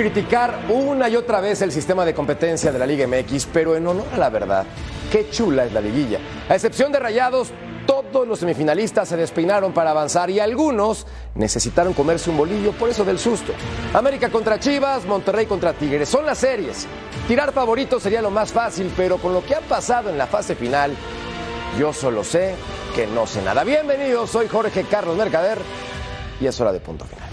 criticar una y otra vez el sistema de competencia de la Liga MX, pero en honor a la verdad, qué chula es la liguilla. A excepción de Rayados, todos los semifinalistas se despeinaron para avanzar y algunos necesitaron comerse un bolillo, por eso del susto. América contra Chivas, Monterrey contra Tigres, son las series. Tirar favoritos sería lo más fácil, pero con lo que ha pasado en la fase final, yo solo sé que no sé nada. Bienvenidos, soy Jorge Carlos Mercader y es hora de punto final.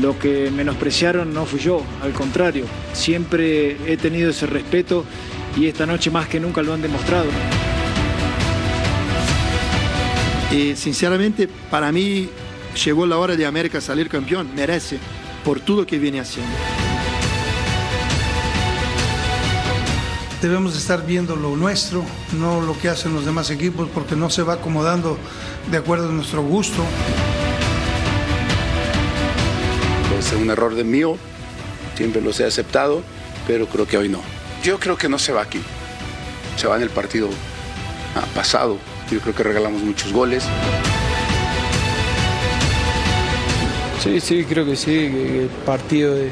Lo que menospreciaron no fui yo, al contrario, siempre he tenido ese respeto y esta noche más que nunca lo han demostrado. Eh, sinceramente, para mí llegó la hora de América salir campeón, merece, por todo que viene haciendo. Debemos estar viendo lo nuestro, no lo que hacen los demás equipos, porque no se va acomodando de acuerdo a nuestro gusto. Es un error de mío, siempre los he aceptado, pero creo que hoy no. Yo creo que no se va aquí, se va en el partido ah, pasado. Yo creo que regalamos muchos goles. Sí, sí, creo que sí, el partido de,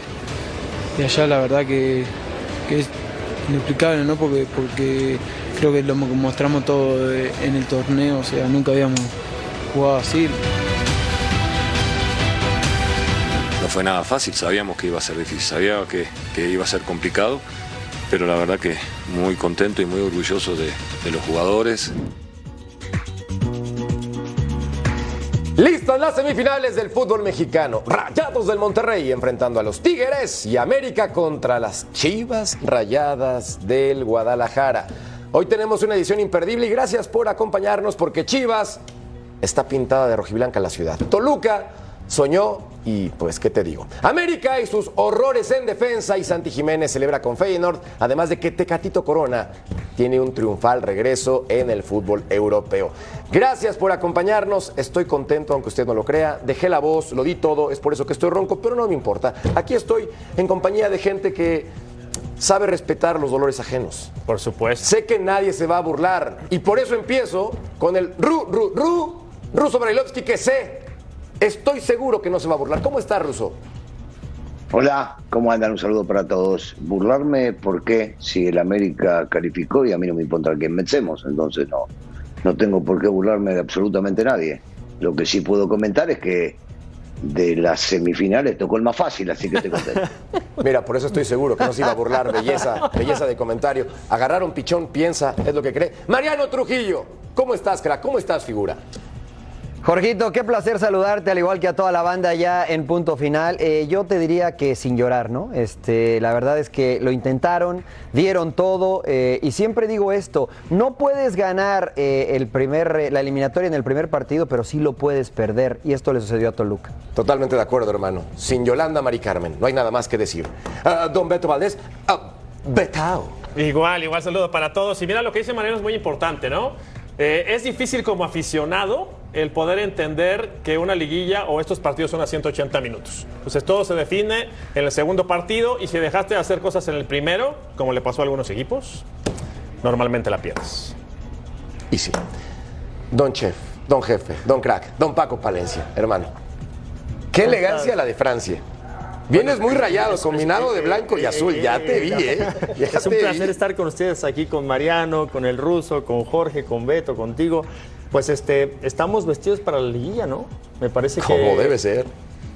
de allá la verdad que, que, es inexplicable, ¿no? Porque, porque creo que lo mostramos todo en el torneo, o sea, nunca habíamos jugado así. No fue nada fácil, sabíamos que iba a ser difícil, sabíamos que, iba a ser complicado, pero la verdad que muy contento y muy orgulloso de, de los jugadores. Listas las semifinales del fútbol mexicano. Rayados del Monterrey enfrentando a los Tigres y América contra las Chivas Rayadas del Guadalajara. Hoy tenemos una edición imperdible y gracias por acompañarnos porque Chivas está pintada de rojiblanca la ciudad. Toluca soñó y pues, ¿qué te digo? América y sus horrores en defensa y Santi Jiménez celebra con Feyenoord, además de que Tecatito Corona tiene un triunfal regreso en el fútbol europeo. Gracias por acompañarnos, estoy contento aunque usted no lo crea, dejé la voz, lo di todo, es por eso que estoy ronco, pero no me importa. Aquí estoy en compañía de gente que sabe respetar los dolores ajenos. Por supuesto. Sé que nadie se va a burlar y por eso empiezo con el Ru, Ru, Ru, Ruso Brailovsky que sé Estoy seguro que no se va a burlar. ¿Cómo está, Russo? Hola, ¿cómo andan? Un saludo para todos. Burlarme, ¿por qué? Si el América calificó y a mí no me importa quién vencemos, entonces no, no tengo por qué burlarme de absolutamente nadie. Lo que sí puedo comentar es que de las semifinales tocó el más fácil, así que te conté. Mira, por eso estoy seguro que no se iba a burlar, belleza, belleza de comentario. Agarrar un pichón, piensa, es lo que cree. Mariano Trujillo, ¿cómo estás, crack? ¿Cómo estás, figura? Jorgito, qué placer saludarte, al igual que a toda la banda ya en punto final. Eh, yo te diría que sin llorar, ¿no? Este, la verdad es que lo intentaron, dieron todo, eh, y siempre digo esto: no puedes ganar eh, el primer, la eliminatoria en el primer partido, pero sí lo puedes perder, y esto le sucedió a Toluca. Totalmente de acuerdo, hermano. Sin Yolanda Mari Carmen, no hay nada más que decir. Uh, don Beto Valdés, uh, Betao. Igual, igual saludo para todos. Y mira lo que dice Mariano es muy importante, ¿no? Eh, es difícil como aficionado el poder entender que una liguilla o estos partidos son a 180 minutos. Entonces todo se define en el segundo partido y si dejaste de hacer cosas en el primero, como le pasó a algunos equipos, normalmente la pierdes. Y sí. Don Chef, Don Jefe, Don Crack, Don Paco Palencia, hermano. Qué elegancia la de Francia. Vienes muy rayado, combinado de blanco y azul. Ya te vi, ¿eh? Ya es un te placer vi. estar con ustedes aquí, con Mariano, con el ruso, con Jorge, con Beto, contigo. Pues este, estamos vestidos para la liguilla, ¿no? Me parece que. Como debe ser.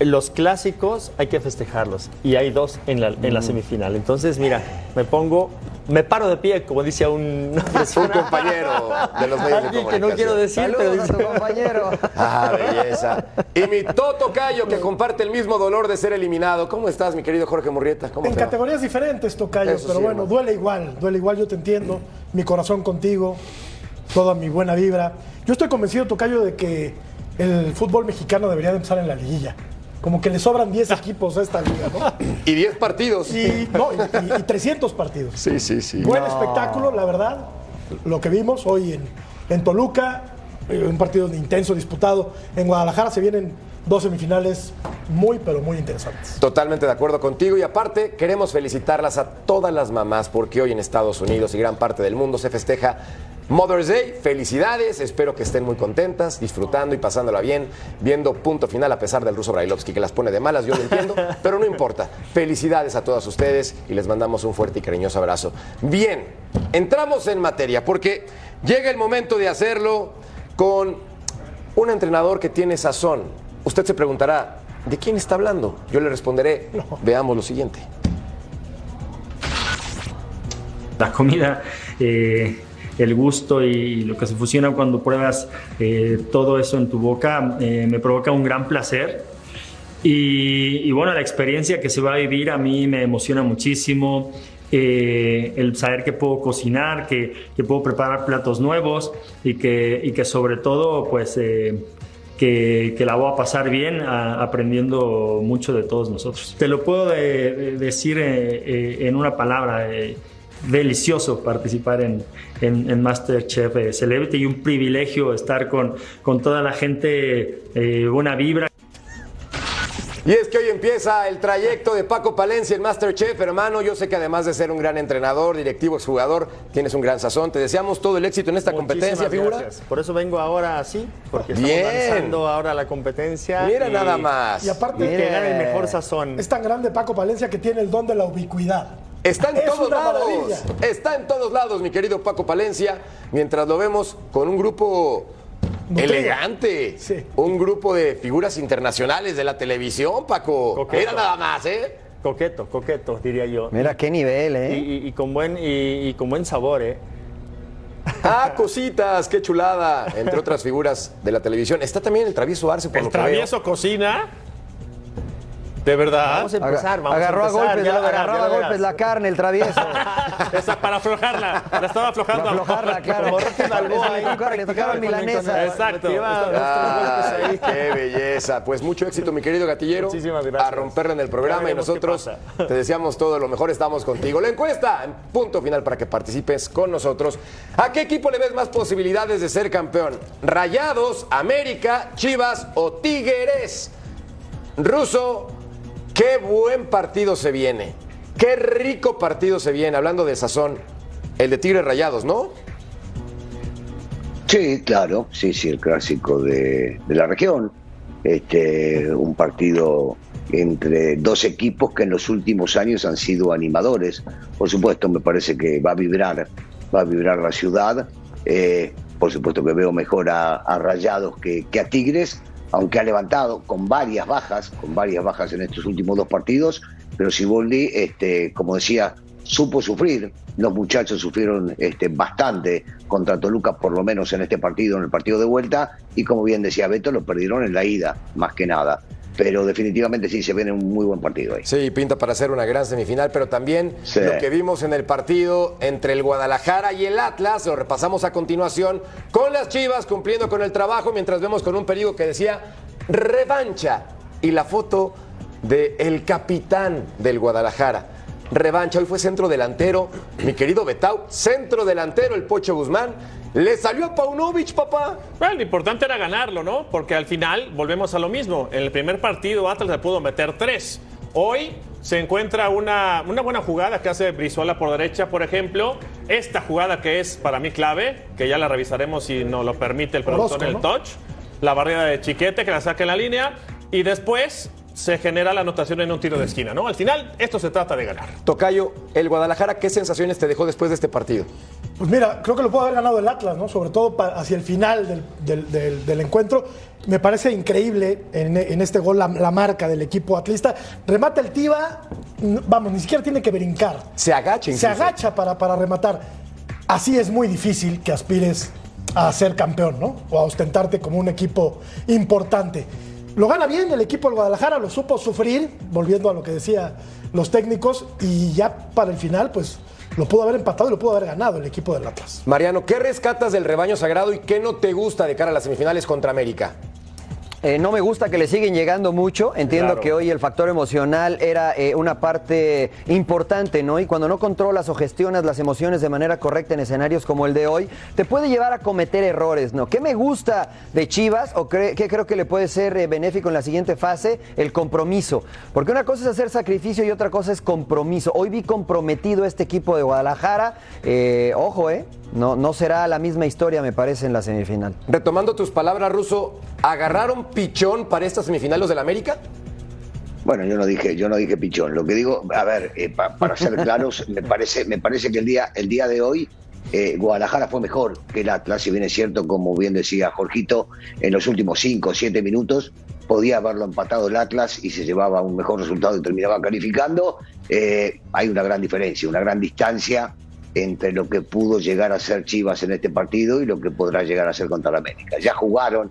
Los clásicos hay que festejarlos y hay dos en la, en la Mm. semifinal. Entonces, mira, me pongo, me paro de pie, como dice un, Un compañero de los medios de Alguien que no quiero decir, pero Saludos a dice- tu compañero. Ah, belleza. Y mi Toto Cayo, que comparte el mismo dolor de ser eliminado. ¿Cómo estás, mi querido Jorge Murrieta? ¿Cómo En te va? categorías diferentes, Tocayo, Eso pero sí, bueno, hermano. duele igual, duele igual, yo te entiendo. Mi corazón contigo, toda mi buena vibra. Yo estoy convencido, Tocayo, de que el fútbol mexicano debería de empezar en la liguilla. Como que le sobran 10 equipos a esta liga, ¿no? Y 10 partidos. Y, no, y- y- y 300 partidos. Sí, sí, sí. Buen espectáculo, la verdad. Lo que vimos hoy en, en Toluca, eh, un partido intenso, disputado. En Guadalajara se vienen dos semifinales muy, pero muy interesantes. Totalmente de acuerdo contigo y aparte queremos felicitarlas a todas las mamás porque hoy en Estados Unidos y gran parte del mundo se festeja Mother's Day, felicidades, espero que estén muy contentas, disfrutando y pasándola bien, viendo punto final a pesar del ruso Brailovsky que las pone de malas, yo lo entiendo, pero no importa. Felicidades a todas ustedes y les mandamos un fuerte y cariñoso abrazo. Bien, entramos en materia porque llega el momento de hacerlo con un entrenador que tiene sazón. Usted se preguntará, ¿de quién está hablando? Yo le responderé, veamos lo siguiente. La comida, eh, el gusto y lo que se fusiona cuando pruebas eh, todo eso en tu boca eh, me provoca un gran placer. Y, y, bueno, la experiencia que se va a vivir a mí me emociona muchísimo. Eh, el saber que puedo cocinar, que, que, puedo preparar platos nuevos y que, y que sobre todo pues que, la voy a pasar bien aprendiendo mucho de todos nosotros. Te lo puedo de, de decir en una palabra delicioso participar en, en, en Masterchef eh, Celebrity y un privilegio estar con, con toda la gente eh, buena vibra. Y es que hoy empieza el trayecto de Paco Palencia, el Masterchef, hermano. Yo sé que además de ser un gran entrenador, directivo, jugador, tienes un gran sazón. Te deseamos todo el éxito en esta Muchísimas competencia, figura. gracias. Por eso vengo ahora así, porque Bien. estamos lanzando ahora la competencia. Mira y- nada más. Y aparte, que gane el mejor sazón. es tan grande Paco Palencia que tiene el don de la ubicuidad. Está en Es todos lados. maravilla. Está en todos lados, mi querido Paco Palencia. Mientras lo vemos con un grupo elegante. Sí. Un grupo de figuras internacionales de la televisión, Paco. Coqueto. Mira nada más, ¿eh? Coqueto, coqueto, diría yo. Mira qué nivel, Y, ¿eh? y- y con buen, y, y con buen sabor, ¿eh? Ah, cositas, qué chulada. Entre otras figuras de la televisión. Está también el travieso Arce, por El lo que veo. travieso cocina. De verdad. Vamos a empezar, vamos agarró a a, empezar. golpes, ya lo verás, agarró ya a golpes la carne, el travieso. Esa para aflojarla. La estaba aflojando. Para aflojarla, claro. Como Rocky Balboa Le tocaba- le milanesa. Exacto. Ah, golpes ahí. qué belleza. Pues mucho éxito, mi querido gatillero. Muchísimas gracias. A romperla en el programa y nosotros te deseamos todo lo mejor. Estamos contigo. La encuesta, en punto final para que participes con nosotros. ¿A qué equipo le ves más posibilidades de ser campeón? ¿Rayados, América, Chivas o Tigres? Ruso, qué buen partido se viene. Qué rico partido se viene. Hablando de sazón, el de Tigres Rayados, ¿no? Sí, claro, sí, sí, el clásico de, la región. Este, un partido entre dos equipos que en los últimos años han sido animadores. Por supuesto, me parece que va a vibrar, va a vibrar la ciudad. Eh, por supuesto que veo mejor a, Rayados que a Tigres, aunque ha levantado con varias bajas, con varias bajas en estos últimos dos partidos. Pero Siboldi, este, como decía, supo sufrir. Los muchachos sufrieron este, bastante contra Toluca, por lo menos en este partido, en el partido de vuelta, y como bien decía Beto, lo perdieron en la ida, más que nada. Pero definitivamente sí se viene un muy buen partido ahí. Sí, pinta para ser una gran semifinal, pero también Sí. lo que vimos en el partido entre el Guadalajara y el Atlas, lo repasamos a continuación con las Chivas cumpliendo con el trabajo, mientras vemos con un periódico que decía revancha y la foto del el capitán del Guadalajara. Revancha, hoy fue centro delantero, mi querido Betau, centro delantero el Pocho Guzmán. Le salió a Paunovic, papá. Bueno, lo importante era ganarlo, ¿no? Porque al final volvemos a lo mismo. En el primer partido Atlas le pudo meter tres. Hoy se encuentra una, una buena jugada que hace Brizuela por derecha, por ejemplo. Esta jugada que es para mí clave, que ya la revisaremos si nos lo permite el productor Orozco, en el ¿no? touch. La barrera de Chiquete que la saca en la línea. Y después se genera la anotación en un tiro de esquina, ¿no? Al final esto se trata de ganar. Tocayo, el Guadalajara, ¿qué sensaciones te dejó después de este partido? Pues mira, creo que lo pudo haber ganado el Atlas, ¿no? Sobre todo hacia el final del, del- del- del encuentro. Me parece increíble en, en este gol la, la marca del equipo atlista. Remata el Tiva, n- vamos, ni siquiera tiene que brincar. Se agacha Se incluso. agacha para, para rematar. Así es muy difícil que aspires a ser campeón, ¿no? O a ostentarte como un equipo importante. Lo gana bien el equipo del Guadalajara, lo supo sufrir, volviendo a lo que decía los técnicos, y ya para el final, pues lo pudo haber empatado y lo pudo haber ganado el equipo del Atlas. Mariano, ¿qué rescatas del rebaño sagrado y qué no te gusta de cara a las semifinales contra América? Eh, no me gusta que le siguen llegando mucho. Entiendo Claro. que hoy el factor emocional era eh, una parte importante, ¿no? Y cuando no controlas o gestionas las emociones de manera correcta en escenarios como el de hoy, te puede llevar a cometer errores, ¿no? ¿Qué me gusta de Chivas o cre- qué creo que le puede ser eh, benéfico en la siguiente fase? El compromiso. Porque una cosa es hacer sacrificio y otra cosa es compromiso. Hoy vi comprometido este equipo de Guadalajara. Ojo, ¿eh? No, no será la misma historia, me parece, en la semifinal. Retomando tus palabras, Ruso, ¿agarraron pichón para esta semifinal los del América? Bueno, yo no dije, yo no dije pichón. Lo que digo, a ver, eh, pa- para ser claros, me parece, me parece que el día, el día de hoy eh, Guadalajara fue mejor que el Atlas, si bien es cierto, como bien decía Jorgito, en los últimos cinco o siete minutos podía haberlo empatado el Atlas y se llevaba un mejor resultado y terminaba calificando. Eh, hay una gran diferencia, una gran distancia entre lo que pudo llegar a ser Chivas en este partido y lo que podrá llegar a ser contra la América. Ya jugaron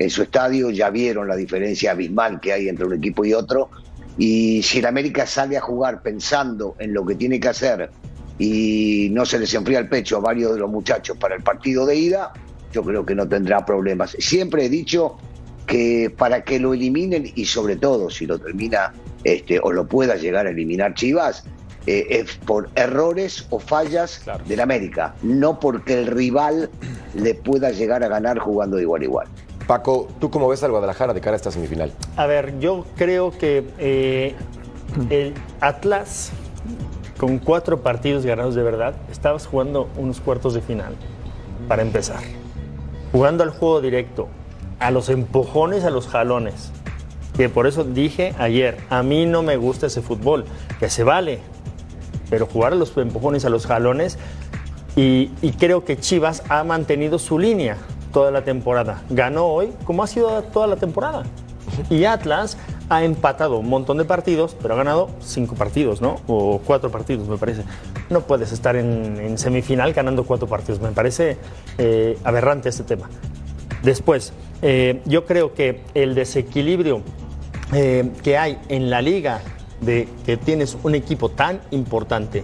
en su estadio, ya vieron la diferencia abismal que hay entre un equipo y otro. Y si el América sale a jugar pensando en lo que tiene que hacer y no se les enfría el pecho a varios de los muchachos para el partido de ida, yo creo que no tendrá problemas. Siempre he dicho que para que lo eliminen y sobre todo si lo termina este, o lo pueda llegar a eliminar Chivas, eh, es por errores o fallas del América, no porque el rival le pueda llegar a ganar jugando de igual a igual. Paco, ¿tú cómo ves al Guadalajara de cara a esta semifinal? A ver, yo creo que eh, el Atlas, con cuatro partidos ganados de verdad, estabas jugando unos cuartos de final, para empezar. Jugando al juego directo, a los empujones, a los jalones. Que por eso dije ayer, a mí no me gusta ese fútbol, que se vale, pero jugar a los empujones, a los jalones, y, y creo que Chivas ha mantenido su línea toda la temporada. Ganó hoy como ha sido toda la temporada. Y Atlas ha empatado un montón de partidos, pero ha ganado cinco partidos, ¿no? O cuatro partidos, me parece. No puedes estar en, en semifinal ganando cuatro partidos. Me parece eh, aberrante este tema. Después, eh, yo creo que el desequilibrio eh, que hay en la liga de que tienes un equipo tan importante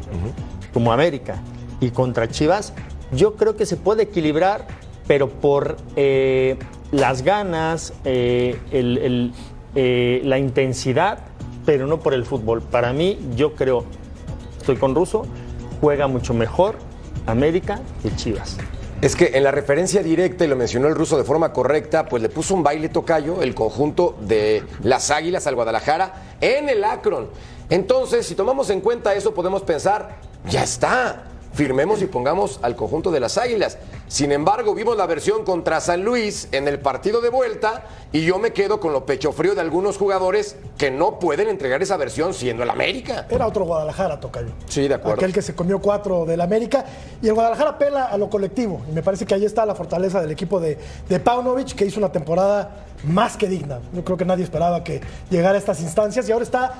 como América y contra Chivas, yo creo que se puede equilibrar, pero por eh, las ganas, eh, eh, la intensidad, pero no por el fútbol. Para mí, yo creo, estoy con Russo, juega mucho mejor América que Chivas. Es que en la referencia directa, y lo mencionó el ruso de forma correcta, pues le puso un baile tocayo el conjunto de las Águilas al Guadalajara en el Akron. Entonces, si tomamos en cuenta eso, podemos pensar, ya está, firmemos y pongamos al conjunto de las Águilas. Sin embargo, vimos la versión contra San Luis en el partido de vuelta y yo me quedo con lo pecho frío de algunos jugadores que no pueden entregar esa versión siendo el América. Era otro Guadalajara, Tocayo. Sí, de acuerdo. Aquel que se comió cuatro del América. Y el Guadalajara apela a lo colectivo. Y me parece que ahí está la fortaleza del equipo de, de Paunovic, que hizo una temporada más que digna. Yo creo que nadie esperaba que llegara a estas instancias. Y ahora está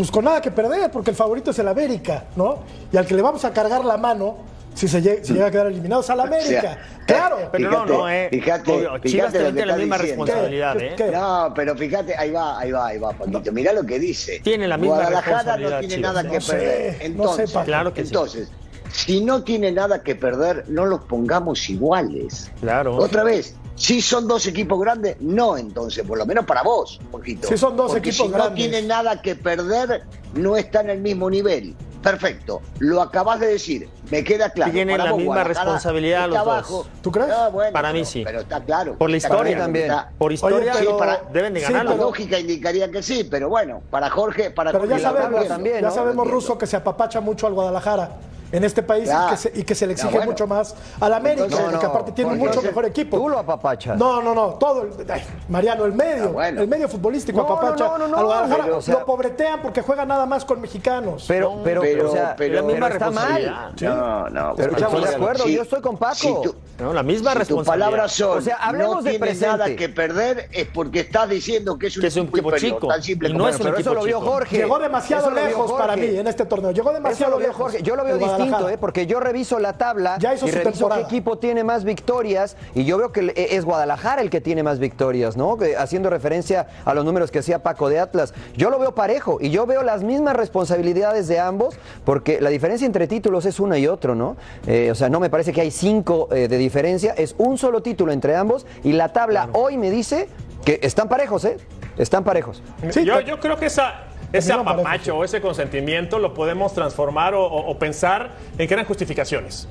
pues con nada que perder, porque el favorito es el América, ¿no? Y al que le vamos a cargar la mano, si se llega, si llega a quedar eliminado, es al América. claro. Pero no, no, eh. Fíjate, Obvio, fíjate Chivas lo también que tiene la misma diciendo. responsabilidad, ¿Qué? ¿eh? No, pero fíjate, ahí va, ahí va, ahí va, Paquito. Mirá lo que dice. Tiene la misma Guadalajara no responsabilidad, tiene Chivas. nada que No sé, perder. no sé, Entonces. Claro que sí. entonces, si no tiene nada que perder, no los pongamos iguales. Claro. Otra vez, si son dos equipos grandes, no entonces, por lo menos para vos, poquito. Si son dos Porque equipos si grandes. no tiene nada que perder, no está en el mismo nivel. Perfecto, lo acabas de decir, me queda claro. Tienen Para la vos, misma responsabilidad los dos. ¿Tú crees? Bueno, Para mí pero- sí. Pero está claro. Por la historia claro, también. está- Por historia Oye, para- deben de sí, La ganarlo. pero- lógica indicaría que sí, pero bueno, para Jorge, para Pero ya Jorge sabemos, también, ya sabemos. Ruso, que se apapacha mucho al Guadalajara en este país y, que se, y que se le exige bueno. mucho más al América, Entonces- porque No, no, aparte tiene un mucho mejor equipo. Tú lo apapachas. No, no, no, todo el, ay, Mariano, el medio, bueno. el medio futbolístico No, apapacha no, no, no, al Guadalajara, pero, o sea- lo pobretean porque juega nada más con mexicanos. Pero, pero, pero- o sea, pero- la misma pero está mal. No, no. Pero bueno, estamos de acuerdo, si- yo estoy con Paco. si tú- No, la misma si responsabilidad. palabras son, O sea, hablemos no de presente. nada que perder, es porque estás diciendo que es un, Que es un equipo chico. Tan simple Y no es un pero equipo eso lo vio chico. Jorge. Llegó demasiado lejos para mí en este torneo. Llegó demasiado lo vio lejos. Jorge. Yo lo veo el distinto. ¿eh? porque yo reviso la tabla Ya hizo y su reviso temporada. qué equipo tiene más victorias y yo veo que el- es Guadalajara el que tiene más victorias, ¿no? Haciendo referencia a los números que hacía Paco de Atlas. Yo lo veo parejo y yo veo las mismas responsabilidades de ambos porque la diferencia entre títulos es una y otro, ¿no? Eh, o sea, no me parece que hay cinco eh, de diferencia, es un solo título entre ambos y la tabla hoy me dice Que están parejos, ¿eh? Están parejos. yo, yo creo que esa, ese apapacho o ese consentimiento lo podemos transformar o, o- o pensar en que eran justificaciones.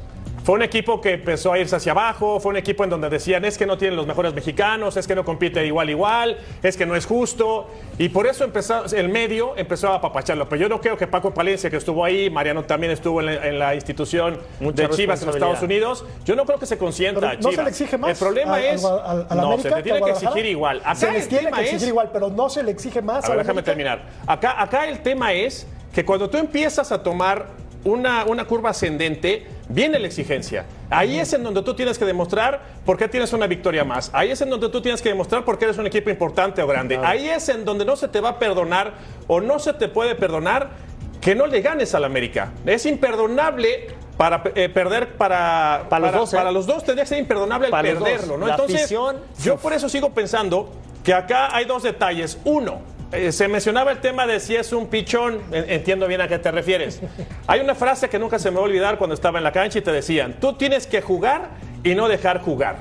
Fue un equipo que empezó a irse hacia abajo, fue un equipo en donde decían es que no tienen los mejores mexicanos, es que no compite igual igual, es que no es justo. Y por eso empezó, el medio empezó a apapacharlo. Pero yo no creo que Paco Palencia, que estuvo ahí, Mariano también estuvo en la, en la institución Mucha de Chivas en los Estados Unidos, yo no creo que se consienta Pero a no Chivas. se le exige más El problema es... al- al- al no, América se le tiene que exigir igual. Acá se les el tiene tema que es- exigir igual, pero no se le exige más. a ver, déjame América. terminar. Acá, acá el tema es que cuando tú empiezas a tomar una, una curva ascendente, viene la exigencia. Ahí es en donde tú tienes que demostrar por qué tienes una victoria más. Ahí es en donde tú tienes que demostrar por qué eres un equipo importante o grande. Ahí es en donde no se te va a perdonar o no se te puede perdonar que no le ganes al América. Es imperdonable para eh, perder para, Para los dos, ¿eh? para los dos tendría que ser imperdonable el Para perderlo, ¿no? Entonces, afición, yo por eso sigo pensando que acá hay dos detalles. Uno, eh, se mencionaba el tema de si es un pichón, en- entiendo bien a qué te refieres. Hay una frase que nunca se me va a olvidar cuando estaba en la cancha y te decían, tú tienes que jugar y no dejar jugar.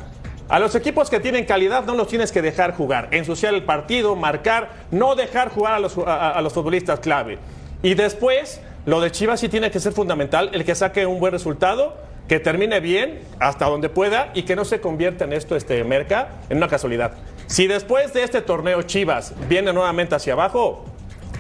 A los equipos que tienen calidad no los tienes que dejar jugar, ensuciar el partido, marcar, no dejar jugar a los, a los futbolistas clave. Y después, lo de Chivas sí tiene que ser fundamental, el que saque un buen resultado, que termine bien hasta donde pueda y que no se convierta en esto, este Merca, en una casualidad. Si después de este torneo Chivas viene nuevamente hacia abajo,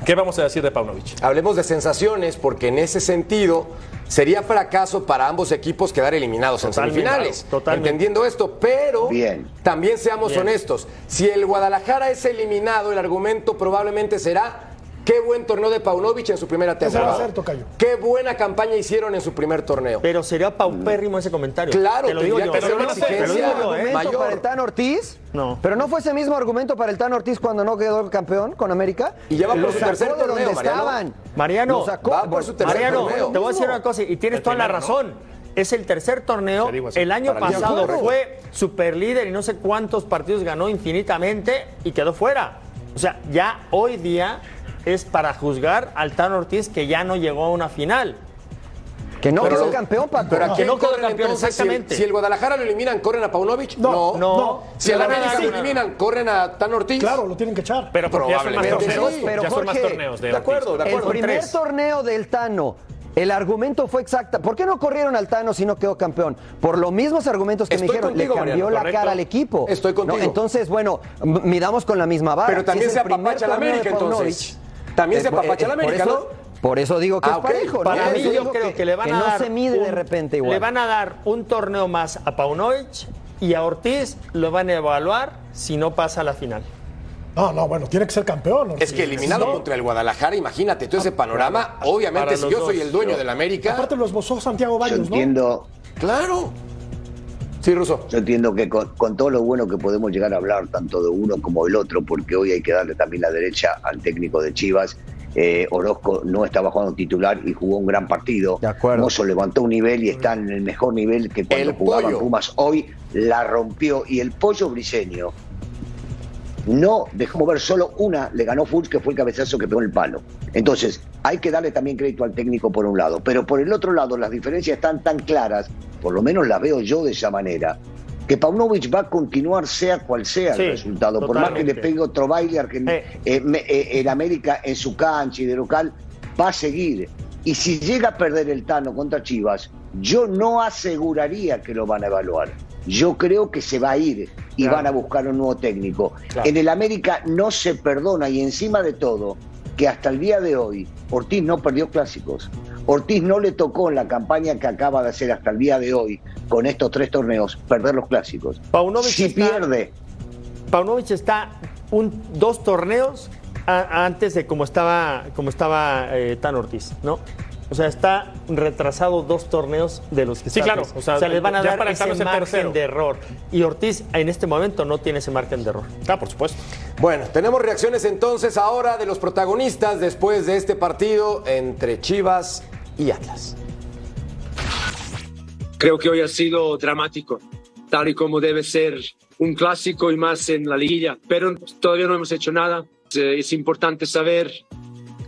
¿qué vamos a decir de Paunovic? Hablemos de sensaciones, porque en ese sentido sería fracaso para ambos equipos quedar eliminados Totalmente, en semifinales. totalmente. Entendiendo esto, pero Bien. también seamos Bien. honestos. Si el Guadalajara es eliminado, el argumento probablemente será. Qué buen torneo de Paunovic en su primera Ese va a temporada. ser, tocayo. Qué buena campaña hicieron en su primer torneo. Pero sería paupérrimo ese comentario. Claro, te lo digo yo. que ser una no sé, ¿eh? mayor. ¿Argumento para el Tan Ortiz? No. Pero no fue ese mismo argumento para el Tan Ortiz cuando no quedó campeón con América. Y ya va por su tercer torneo, donde Mariano. estaban. Mariano, Lo sacó va por su tercer Mariano, torneo. te voy a decir una cosa y tienes El toda la razón. Es el tercer torneo. El año el pasado acuerdo. fue super líder y no sé cuántos partidos ganó infinitamente y quedó fuera. O sea, ya hoy día es para juzgar al Tan Ortiz que ya no llegó a una final. Que no quedó campeón, Paco. Pero ¿a Que no quedó campeón, el- exactamente. Si el, Guadalajara lo eliminan, ¿corren a Paunovic? No, no. Si el América lo eliminan, ¿corren a Tan Ortiz? Claro, lo tienen que echar. Pero Probablemente ya son más torneos de, de acuerdo, Ortiz. de el acuerdo. primer tres. torneo del Tano, el argumento fue exacta. ¿Por qué no corrieron al Tano si no quedó campeón? Por los mismos argumentos que Estoy me dijeron, contigo, le cambió Mariano, la correcto. cara al equipo. Estoy contigo. ¿No? Entonces, bueno, midamos con la misma vara. Pero también Si se el primer apapacha la América, entonces. También se apapacha eh, la por América, eso- ¿no? Por eso digo que Ah, es ok. parejo. ¿no? Para Por mí eso yo digo creo que, le van que a no dar se mide de repente igual. Le van a dar un torneo más a Paunovic y a Ortiz lo van a evaluar si no pasa a la final. No, no, bueno, tiene que ser campeón. Es que eliminado No. contra el Guadalajara, imagínate todo ese panorama. Obviamente, si yo soy el dueño del América. Aparte lo esbozó Santiago Yo Varios, ¿no? entiendo, Claro. Sí, Ruso. yo entiendo que con, con todo lo bueno que podemos llegar a hablar, tanto de uno como del otro, porque hoy hay que darle también la derecha al técnico de Chivas. eh, Orozco no estaba jugando titular y jugó un gran partido. De acuerdo. Mozo levantó un nivel y está en el mejor nivel que cuando El jugaban Pollo. Pumas. Hoy la rompió y el pollo briseño no dejó mover solo una, le ganó Fultz, que fue el cabezazo que pegó el palo. Entonces, hay que darle también crédito al técnico por un lado, pero por el otro lado las diferencias están tan claras, por lo menos las veo yo de esa manera, que Paunovic va a continuar sea cual sea Sí, el resultado, por más que le pegue otro baile Eh. eh, eh, en América en su cancha y de local, va a seguir. Y si llega a perder el Tano contra Chivas, yo no aseguraría que lo van a evaluar. Yo creo que se va a ir y Claro. van a buscar un nuevo técnico. Claro. En el América no se perdona y encima de todo, que hasta el día de hoy Ortiz no perdió clásicos. Ortiz no le tocó en la campaña que acaba de hacer hasta el día de hoy con estos tres torneos perder los clásicos. Paunovic si está- pierde, Paunovic está un, dos torneos a- antes de como estaba, como estaba eh, Tan Ortiz, ¿no? O sea, está retrasado dos torneos de los que Sí, está claro. antes. O sea, les van a dar para ese margen tercero. de error. Y Ortiz en este momento no tiene ese margen de error. Ah, por supuesto. Bueno, tenemos reacciones entonces ahora de los protagonistas después de este partido entre Chivas y Atlas. Creo que hoy ha sido dramático, tal y como debe ser un clásico y más en la liguilla, pero todavía no hemos hecho nada. Eh, Es importante saber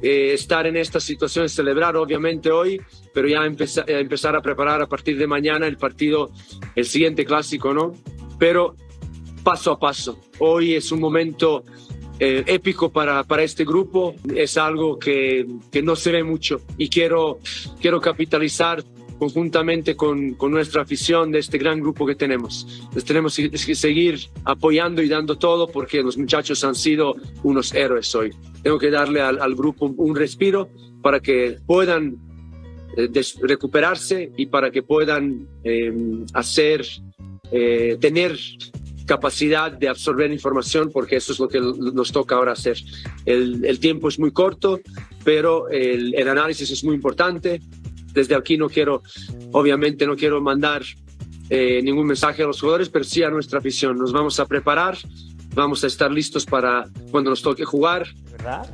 eh, estar en esta situación, celebrar obviamente hoy, pero ya empeza- empezar a preparar a partir de mañana el partido, el siguiente clásico, ¿no? Pero paso a paso. Hoy es un momento eh, épico para, para este grupo, es algo que, que no se ve mucho y quiero, quiero capitalizar conjuntamente con, con, nuestra afición de este gran grupo que tenemos. Les tenemos que seguir apoyando y dando todo porque los muchachos han sido unos héroes hoy. Tengo que darle al, al grupo un respiro para que puedan eh, recuperarse y para que puedan eh, hacer, eh, tener capacidad de absorber información, porque eso es lo que nos toca ahora hacer. El, el tiempo es muy corto, pero el, el análisis es muy importante desde aquí no quiero, obviamente no quiero mandar eh, ningún mensaje a los jugadores, pero sí a nuestra afición. Nos vamos a preparar, vamos a estar listos para cuando nos toque jugar. ¿Verdad?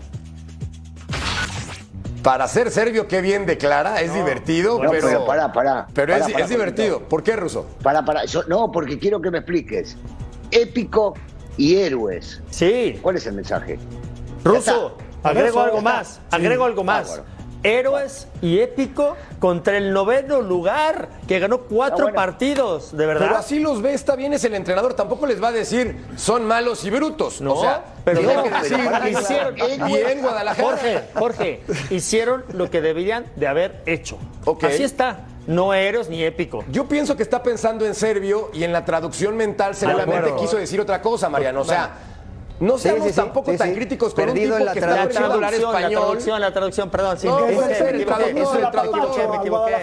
Para ser serbio, qué bien declara, es divertido, No, pero, pero pará, pará. pero Pará, es, pará, es divertido. ¿Por qué, Ruso? Para, para, yo- no, porque quiero que me expliques. Épico y héroes. Sí. ¿Cuál es el mensaje? Ruso, agrego algo más, agrego Sí. algo Ah, más. bueno. Héroes y épico contra el noveno lugar que ganó cuatro Ah, bueno. partidos, de verdad. Pero así los ve, está bien, es el entrenador. Tampoco les va a decir son malos y brutos. No, o sea, pero no, que decir hicieron, bien Guadalajara. Jorge, Jorge, hicieron lo que deberían de haber hecho. Ok. Así está. No héroes ni épico. Yo pienso que está pensando en serbio y en la traducción mental seguramente quiso decir otra cosa, Mariano. O sea, no seamos sí, sí, tampoco sí, tan sí. críticos con Perdido un en tipo la que está aprendiendo a hablar traducción, la español. traducción, la traducción, perdón. Sí, No, es es el me equivoqué, traductor, es el traductor. me equivoqué.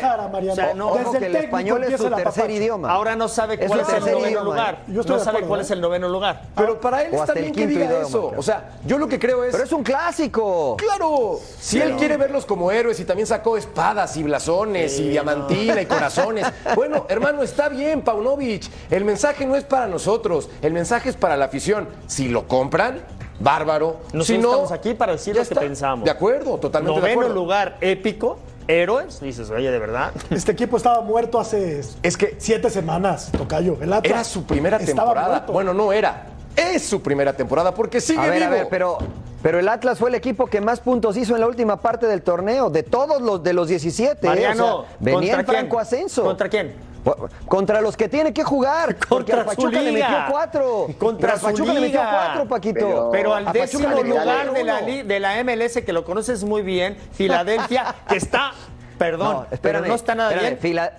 O sea, no, Desde Ojo el que el español es empieza su el tercer idioma. Ahora no sabe cuál es el noveno idioma. lugar. Yo estoy No sabe acuerdo, cuál ¿eh? es el noveno lugar. Pero para él O está bien que diga idioma, eso. O sea, yo lo que creo es. Pero es un clásico. Claro, si él quiere verlos como héroes y también sacó espadas y blasones y diamantina y corazones. Bueno, hermano, está bien, Paunovic. El mensaje no es para nosotros, el mensaje es para la afición. Si lo compran, bárbaro. Nosotros si no, estamos aquí para decir lo que está. pensamos. De acuerdo, totalmente de Noveno acuerdo. lugar épico, héroes. Dices, oye, de verdad. Este equipo estaba muerto hace Es que siete semanas, Tocayo. El Atlas era su primera temporada. muerto. Bueno, no era. Es su primera temporada porque sigue A ver, vivo. a ver, pero, pero el Atlas fue el equipo que más puntos hizo en la última parte del torneo, de todos los de los 17. ¿eh? Mariano, O sea, venía ¿contra en franco quién? ascenso. ¿Contra quién? Contra los que tiene que jugar. Porque Contra al Pachuca le metió cuatro. Contra al Pachuca le metió cuatro, Paquito. Pero- Pero al décimo lugar de la, de la MLS, que lo conoces muy bien, Filadelfia, que está, perdón, pero espérame, no está nada espérame, bien. Fila-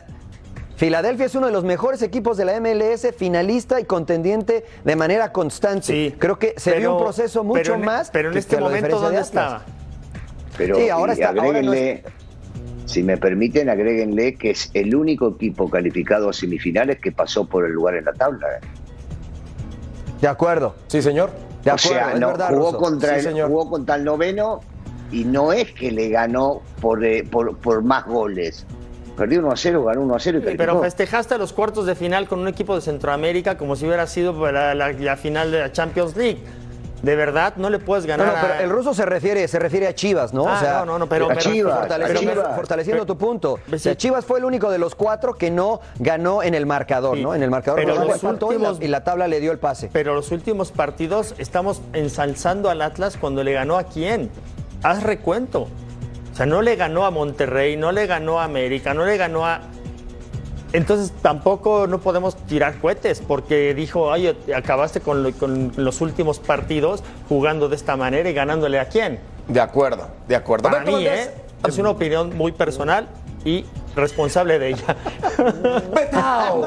Filadelfia es uno de los mejores equipos de la MLS, finalista y contendiente de manera constante. Sí, Creo que se vio pero- un proceso mucho pero en- más. Pero en que- este que momento, ¿dónde estaba? Pero Sí, ahora y está- ahora no agréguenle, si me permiten, agréguenle que es el único equipo calificado a semifinales que pasó por el lugar en la tabla. ¿eh? De acuerdo. Sí, señor. De o acuerdo, sea, no, verdad, jugó, contra Sí, el, señor. jugó contra el noveno y no es que le ganó por, eh, por, por más goles. Perdió 1 a 0, ganó 1 a 0 y Pero festejaste los cuartos de final con un equipo de Centroamérica como si hubiera sido la, la- la final de la Champions League. De verdad, no le puedes No, ganar. no, pero a- el ruso se refiere, se refiere a Chivas, ¿no? Ah, o sea, no, no, no, pero A Chivas, fortaleciendo, a Chivas. fortaleciendo tu punto. Sí. Chivas fue el único de los cuatro que no ganó en el marcador, Sí. ¿no? En el marcador Pero los y la- últimos- y la tabla le dio el pase. Pero los últimos partidos estamos ensalzando al Atlas cuando le ganó a quién. Haz recuento. O sea, no le ganó a Monterrey, no le ganó a América, no le ganó a. Entonces tampoco no podemos tirar cohetes porque dijo, oye, acabaste con, lo- con los últimos partidos jugando de esta manera y ganándole a quién. De acuerdo, de acuerdo. Para mí, Valdés. ¿eh? Es una opinión muy personal y responsable de ella. Betao.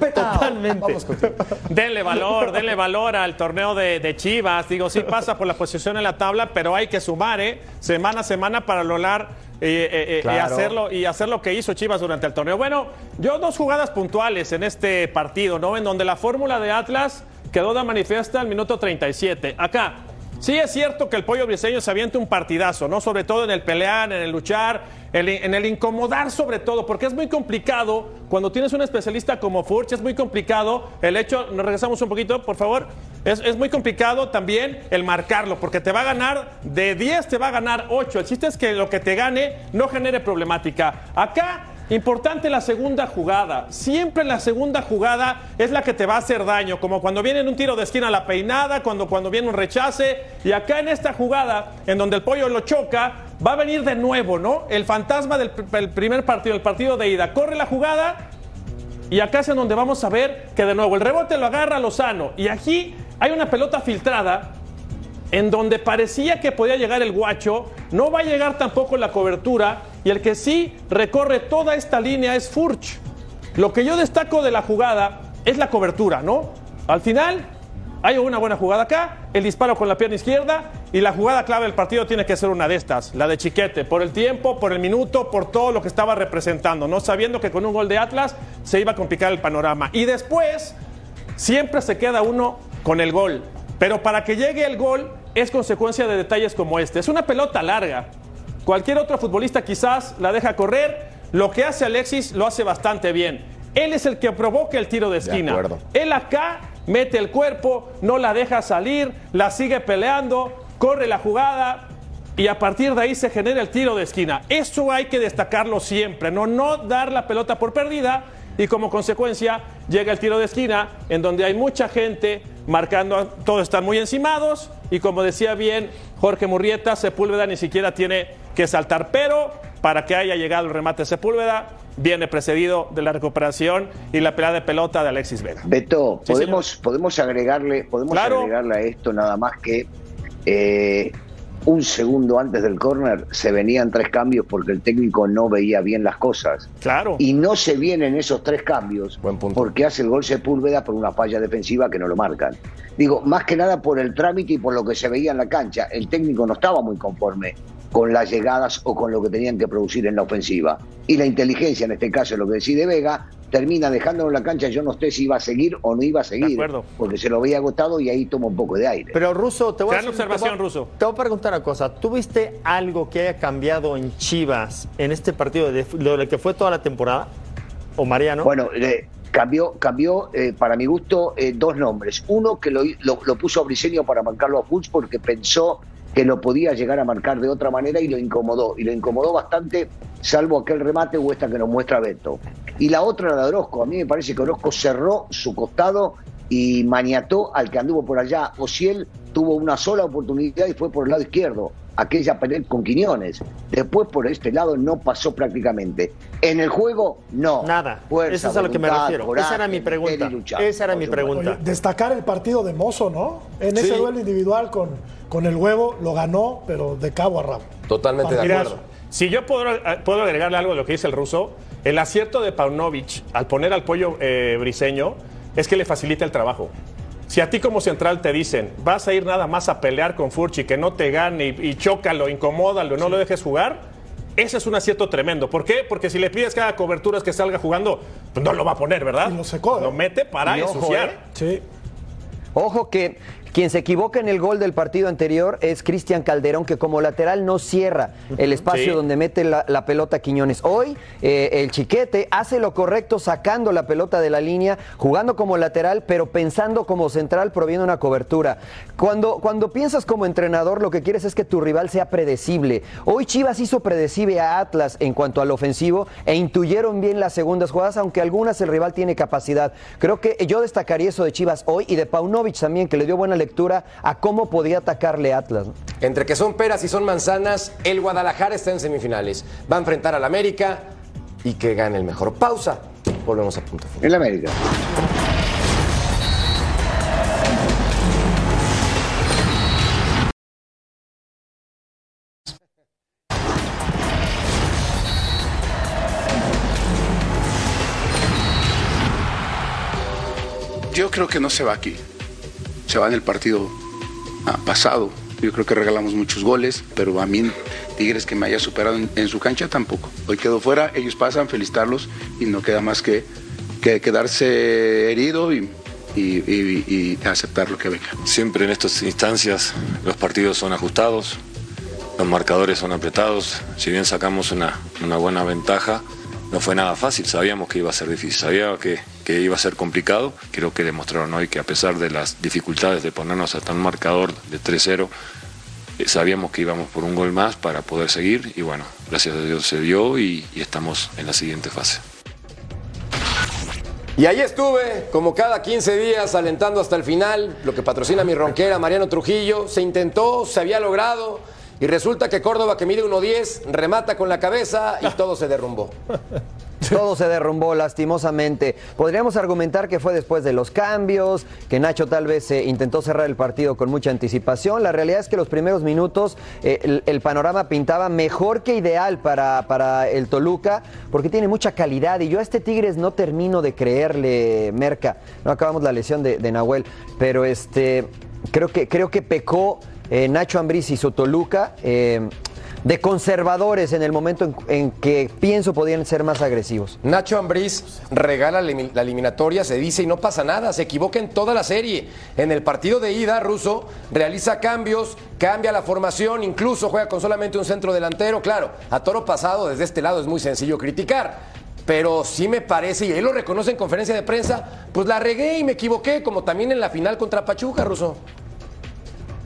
Betao. Totalmente. Vamos contigo. Denle valor, denle valor al torneo de, de Chivas. Digo, sí pasa por la posición en la tabla, pero hay que sumar, ¿eh? Semana a semana para lograr eh, eh, eh, Claro. y, hacerlo, y hacer lo que hizo Chivas durante el torneo. Bueno, yo dos jugadas puntuales en este partido, ¿no? En donde la fórmula de Atlas quedó de manifiesta al minuto 37. Acá. Sí es cierto que el pollo briseño se avienta un partidazo, ¿no? Sobre todo en el pelear, en el luchar, en el incomodar sobre todo, porque es muy complicado cuando tienes un especialista como Furch, es muy complicado el hecho, nos regresamos un poquito, por favor, es, es muy complicado también el marcarlo, porque te va a ganar, de 10 te va a ganar 8, el chiste es que lo que te gane no genere problemática. Acá Importante la segunda jugada. Siempre la segunda jugada es la que te va a hacer daño, como cuando viene en un tiro de esquina la peinada, cuando, cuando viene un rechace. Y acá en esta jugada, en donde el pollo lo choca, va a venir de nuevo, ¿no? El fantasma del pr- el primer partido, el partido de ida. Corre la jugada Y acá es en donde vamos a ver que de nuevo el rebote lo agarra Lozano. Y aquí hay una pelota filtrada en donde parecía que podía llegar el guacho. No va a llegar tampoco la cobertura. Y el que sí recorre toda esta línea es Furch. Lo que yo destaco de la jugada es la cobertura, ¿no? Al final hay una buena jugada acá, el disparo con la pierna izquierda y la jugada clave del partido tiene que ser una de estas, la de Chiquete, por el tiempo, por el minuto, por todo lo que estaba representando, no sabiendo que con un gol de Atlas se iba a complicar el panorama. Y después siempre se queda uno con el gol, pero para que llegue el gol es consecuencia de detalles como este. Es una pelota larga. Cualquier otro futbolista quizás la deja correr, lo que hace Alexis lo hace bastante bien. Él es el que provoca el tiro de esquina. Él acá mete el cuerpo, no la deja salir, la sigue peleando, corre la jugada y a partir de ahí se genera el tiro de esquina. Eso hay que destacarlo siempre, no, no dar la pelota por perdida y como consecuencia llega el tiro de esquina en donde hay mucha gente marcando, todos están muy encimados y como decía bien Jorge Murrieta, Sepúlveda ni siquiera tiene que saltar, pero para que haya llegado el remate de Sepúlveda viene precedido de la recuperación y la pelea de pelota de Alexis Vega. Beto, Sí, podemos, podemos agregarle, podemos Claro. agregarle a esto nada más que eh, un segundo antes del córner se venían tres cambios porque el técnico no veía bien las cosas. Claro. Y no se vienen esos tres cambios porque hace el gol Sepúlveda por una falla defensiva que no lo marcan. Digo, más que nada por el trámite y por lo que se veía en la cancha. El técnico no estaba muy conforme con las llegadas o con lo que tenían que producir en la ofensiva. Y la inteligencia, en este caso, lo que decide Vega, termina dejándolo en la cancha. Yo no sé si iba a seguir o no iba a seguir, porque se lo veía agotado y ahí toma un poco de aire. Pero Ruso, te voy a Gran observación, te voy- Russo. Te voy a preguntar una cosa. ¿Tú viste algo que haya cambiado en Chivas en este partido de lo que fue toda la temporada? ¿O Mariano? Bueno, eh, cambió, cambió eh, para mi gusto eh, dos nombres. Uno que lo, lo- lo puso a Briseño para marcarlo a Fuchs porque pensó que lo podía llegar a marcar de otra manera y lo incomodó. Y lo incomodó bastante, salvo aquel remate o esta que nos muestra Beto. Y la otra la de Orozco. A mí me parece que Orozco cerró su costado y maniató al que anduvo por allá. O si él tuvo una sola oportunidad y fue por el lado izquierdo, aquella pelea con Quiñones. Después por este lado no pasó prácticamente. En el juego, no. Nada. Fuerza, Eso es a lo que me refiero. coraje, Esa era mi pregunta. luchar, Esa era mi pregunta. Oye, destacar el partido de Mozo, ¿no? En ese Sí. duelo individual con, con el huevo lo ganó, pero de cabo a rabo. Totalmente de acuerdo. Si yo puedo, eh, puedo agregarle algo de lo que dice el ruso, el acierto de Paunovic al poner al pollo eh, briseño es que le facilita el trabajo. Si a ti como central te dicen, vas a ir nada más a pelear con Furchi, que no te gane y, y chócalo, incomódalo, no lo dejes jugar, ese es un acierto tremendo. ¿Por qué? Porque si le pides que haga coberturas que salga jugando, pues no lo va a poner, ¿verdad? Y lo secó, ¿eh? Lo mete para Y ojo, ensuciar. ¿eh? Sí. Ojo que quien se equivoca en el gol del partido anterior es Cristian Calderón, que como lateral no cierra el espacio Sí. donde mete la, la pelota Quiñones. Hoy eh, el chiquete hace lo correcto sacando la pelota de la línea, jugando como lateral, pero pensando como central, proviendo una cobertura. Cuando, cuando piensas como entrenador, lo que quieres es que tu rival sea predecible. Hoy Chivas hizo predecible a Atlas en cuanto al ofensivo e intuyeron bien las segundas jugadas, aunque algunas el rival tiene capacidad. Creo que yo destacaría eso de Chivas hoy y de Paunovic también, que le dio buena lectura a cómo podía atacarle Atlas. ¿no? Entre que son peras y son manzanas, el Guadalajara está en semifinales. Va a enfrentar al América y que gane el mejor. Pausa. Volvemos a punto. En la América. Yo creo que no se va aquí. Se va en el partido pasado. Yo creo que regalamos muchos goles, pero a mí Tigres que me haya superado en, su cancha tampoco. Hoy quedó fuera, ellos pasan, felicitarlos y no queda más que, que quedarse herido y, y- y- aceptar lo que venga. Siempre en estas instancias los partidos son ajustados, los marcadores son apretados. Si bien sacamos una, una buena ventaja, no fue nada fácil. Sabíamos que iba a ser difícil, sabía que, que iba a ser complicado. Creo que demostraron hoy que a pesar de las dificultades de ponernos hasta un marcador de 3-0, eh, sabíamos que íbamos por un gol más para poder seguir y bueno, gracias a Dios se dio y- y estamos en la siguiente fase. Y ahí estuve, como cada 15 días, alentando hasta el final, lo que patrocina mi ronquera, Mariano Trujillo. Se intentó, se había logrado, y resulta que Córdoba, que mide 1.10, remata con la cabeza y todo se derrumbó. Todo se derrumbó lastimosamente. Podríamos argumentar que fue después de los cambios, que Nacho tal vez eh, intentó cerrar el partido con mucha anticipación. La realidad es que los primeros minutos eh, el, panorama pintaba mejor que ideal para, para el Toluca, porque tiene mucha calidad. Y yo a este Tigres no termino de creerle, Merca. No acabamos la lesión de, Nahuel, pero este, creo, que, creo que pecó eh, Nacho Ambriz y su Toluca. De conservadores en el momento en, que pienso podían ser más agresivos. Nacho Ambriz regala la eliminatoria, se dice y no pasa nada, se equivoca en toda la serie. En el partido de ida, Russo realiza cambios, cambia la formación, incluso juega con solamente un centro delantero. Claro, a toro pasado desde este lado es muy sencillo criticar. Pero sí me parece, y él lo reconoce en conferencia de prensa, pues la regué y me equivoqué, como también en la final contra Pachuca, Russo.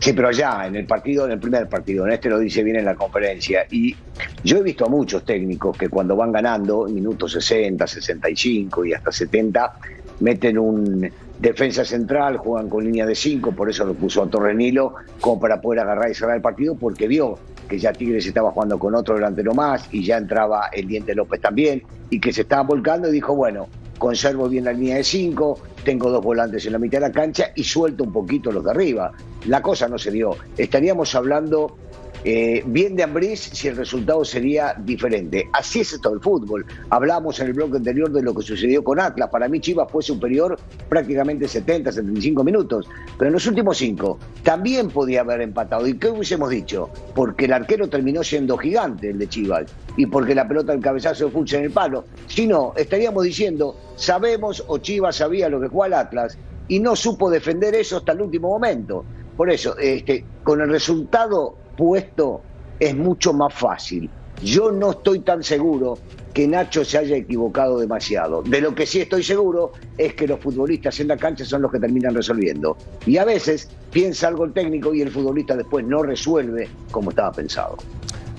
Sí, pero allá, en el partido, en el primer partido, en este lo dice bien en la conferencia. Y yo he visto a muchos técnicos que cuando van ganando, minutos 60, 65 y hasta 70, meten un defensa central, juegan con línea de 5, por eso lo puso a Torre Nilo, como para poder agarrar y cerrar el partido, porque vio que ya Tigres estaba jugando con otro delantero más y ya entraba el Diente López también, y que se estaba volcando y dijo, bueno, conservo bien la línea de 5, tengo dos volantes en la mitad de la cancha y suelto un poquito los de arriba. La cosa no se dio. Estaríamos hablando eh, bien de Ambriz si el resultado sería diferente. Así es todo el fútbol. Hablamos en el bloque anterior de lo que sucedió con Atlas. Para mí Chivas fue superior prácticamente 70, 75 minutos. Pero en los últimos cinco también podía haber empatado. ¿Y qué hubiésemos dicho? Porque el arquero terminó siendo gigante, el de Chivas. Y porque la pelota del cabezazo de Fulce en el palo. Si no, estaríamos diciendo, sabemos o Chivas sabía lo que jugó al Atlas y no supo defender eso hasta el último momento. Por eso, este, con el resultado puesto es mucho más fácil. Yo no estoy tan seguro que Nacho se haya equivocado demasiado. De lo que sí estoy seguro es que los futbolistas en la cancha son los que terminan resolviendo. Y a veces piensa algo el técnico y el futbolista después no resuelve como estaba pensado.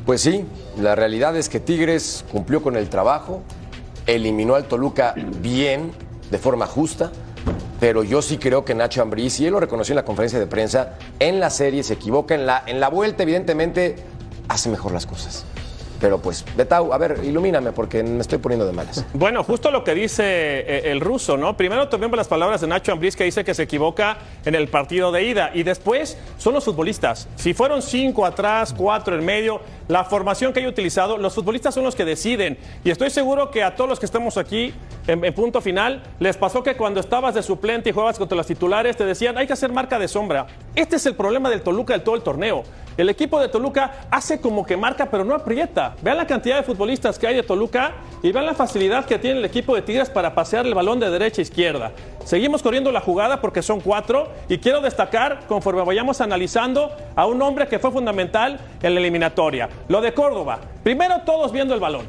Pues sí, la realidad es que Tigres cumplió con el trabajo, eliminó al Toluca bien, de forma justa, pero yo sí creo que Nacho Ambriz, y él lo reconoció en la conferencia de prensa, en la serie se equivoca, en la, en la vuelta evidentemente hace mejor las cosas. Pero pues, Betau, a ver, ilumíname porque me estoy poniendo de malas. Bueno, justo lo que dice eh, el ruso, ¿no? Primero tomemos las palabras de Nacho Ambriz que dice que se equivoca en el partido de ida y después son los futbolistas. Si fueron cinco atrás, cuatro en medio, la formación que haya utilizado, los futbolistas son los que deciden. Y estoy seguro que a todos los que estamos aquí en, punto final, les pasó que cuando estabas de suplente y jugabas contra los titulares, te decían, hay que hacer marca de sombra. Este es el problema del Toluca del todo el torneo. El equipo de Toluca hace como que marca, pero no aprieta. Vean la cantidad de futbolistas que hay de Toluca y vean la facilidad que tiene el equipo de Tigres para pasear el balón de derecha a izquierda. Seguimos corriendo la jugada porque son cuatro y quiero destacar, conforme vayamos analizando, a un hombre que fue fundamental en la eliminatoria. Lo de Córdoba. Primero todos viendo el balón.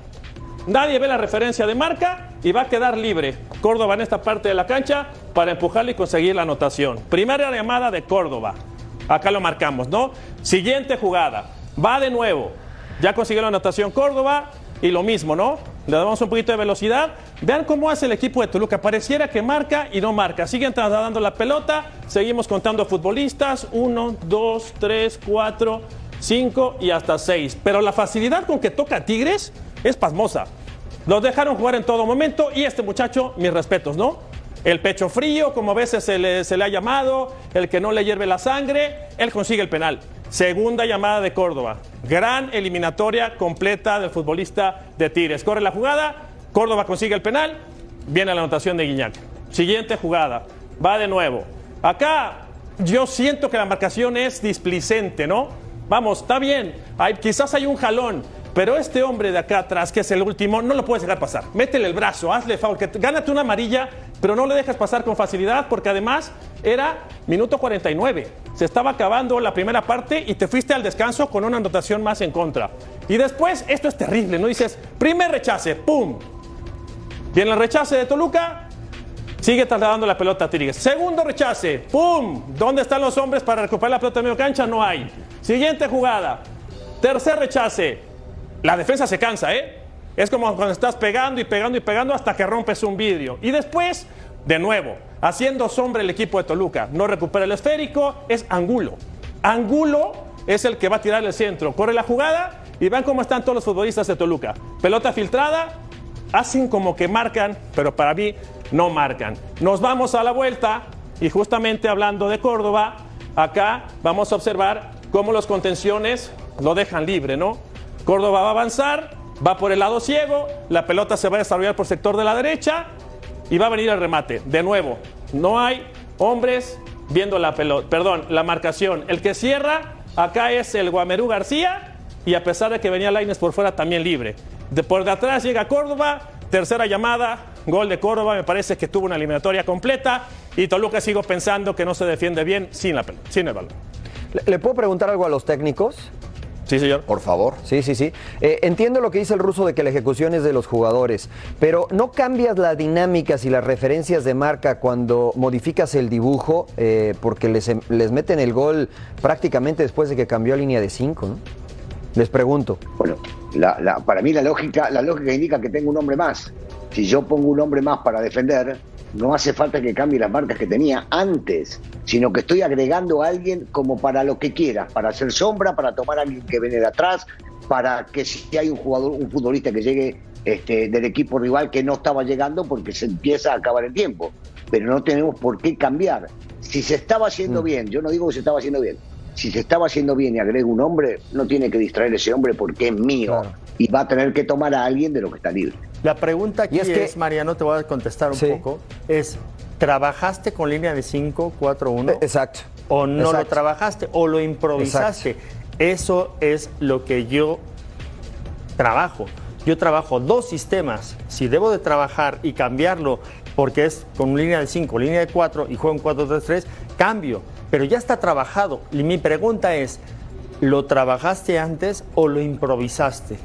Nadie ve la referencia de marca y va a quedar libre. Córdoba en esta parte de la cancha para empujarle y conseguir la anotación. Primera llamada de Córdoba. Acá lo marcamos, ¿no? Siguiente jugada. Va de nuevo. Ya consiguió la anotación Córdoba y lo mismo, ¿no? Le damos un poquito de velocidad. Vean cómo hace el equipo de Toluca. Pareciera que marca y no marca. Siguen trasladando la pelota. Seguimos contando futbolistas. Uno, dos, tres, cuatro, cinco y hasta seis. Pero la facilidad con que toca Tigres es pasmosa. Los dejaron jugar en todo momento y este muchacho, mis respetos, ¿no? El pecho frío, como a veces se le, ha llamado, el que no le hierve la sangre, él consigue el penal. Segunda llamada de Córdoba. Gran eliminatoria completa del futbolista de Tigres. Corre la jugada, Córdoba consigue el penal, viene la anotación de Guiñac. Siguiente jugada, va de nuevo. Acá yo siento que la marcación es displicente, ¿no? Vamos, está bien, hay, quizás hay un jalón, pero este hombre de acá atrás, que es el último, no lo puedes dejar pasar. Métele el brazo, hazle favor, que gánate una amarilla, pero no le dejas pasar con facilidad, porque además era minuto 49. Se estaba acabando la primera parte y te fuiste al descanso con una anotación más en contra. Y después, esto es terrible, ¿no? Dices, primer rechace, ¡pum! Viene el rechace de Toluca, Sigue trasladando la pelota a Tigres. Segundo rechace. ¡Pum! ¿Dónde están los hombres para recuperar la pelota de medio cancha? No hay. Siguiente jugada. Tercer rechace. La defensa se cansa, ¿eh? Es como cuando estás pegando y pegando y pegando hasta que rompes un vidrio. Y después, de nuevo, haciendo sombra el equipo de Toluca. No recupera el esférico, es Angulo. Angulo es el que va a tirar el centro. Corre la jugada y vean cómo están todos los futbolistas de Toluca. Pelota filtrada, hacen como que marcan, pero para mí no marcan. Nos vamos a la vuelta y justamente hablando de Córdoba, acá vamos a observar cómo los contenciones lo dejan libre, ¿no? Córdoba va a avanzar, va por el lado ciego, la pelota se va a desarrollar por sector de la derecha y va a venir el remate. De nuevo, no hay hombres viendo la pelota, perdón, la marcación. El que cierra acá es el Guamerú García y a pesar de que venía Laines por fuera también libre. De por de atrás llega Córdoba, tercera llamada, gol de Córdoba, me parece que tuvo una eliminatoria completa y Toluca sigo pensando que no se defiende bien sin la pelota, sin el balón. ¿Le, le puedo preguntar algo a los técnicos? Sí, señor. Por favor. Sí, sí, sí. Eh, entiendo lo que dice el ruso de que la ejecución es de los jugadores, pero ¿no cambias las dinámicas y las referencias de marca cuando modificas el dibujo? Eh, porque les, les meten el gol prácticamente después de que cambió a línea de 5, ¿no? Les pregunto. Bueno, la- la- para mí la lógica, la lógica indica que tengo un hombre más. Si yo pongo un hombre más para defender, no hace falta que cambie las marcas que tenía antes, sino que estoy agregando a alguien como para lo que quiera, para hacer sombra, para tomar a alguien que viene de atrás, para que si hay un jugador, un futbolista que llegue este, del equipo rival que no estaba llegando porque se empieza a acabar el tiempo. Pero no tenemos por qué cambiar. Si se estaba haciendo bien, yo no digo que se estaba haciendo bien, si se estaba haciendo bien y agrego un hombre, no tiene que distraer ese hombre porque es mío y va a tener que tomar a alguien de lo que está libre. La pregunta aquí es es, que- Mariano, te voy a contestar un Sí. poco, es, ¿trabajaste con línea de 5, 4, 1? Exacto. ¿O no lo trabajaste? ¿O lo improvisaste? Eso es lo que yo trabajo. Yo trabajo dos sistemas. Si debo de trabajar y cambiarlo porque es con línea de 5, línea de 4 y juego en 4-3-3, cambio. Pero ya está trabajado. Y mi pregunta es, ¿lo trabajaste antes o lo improvisaste?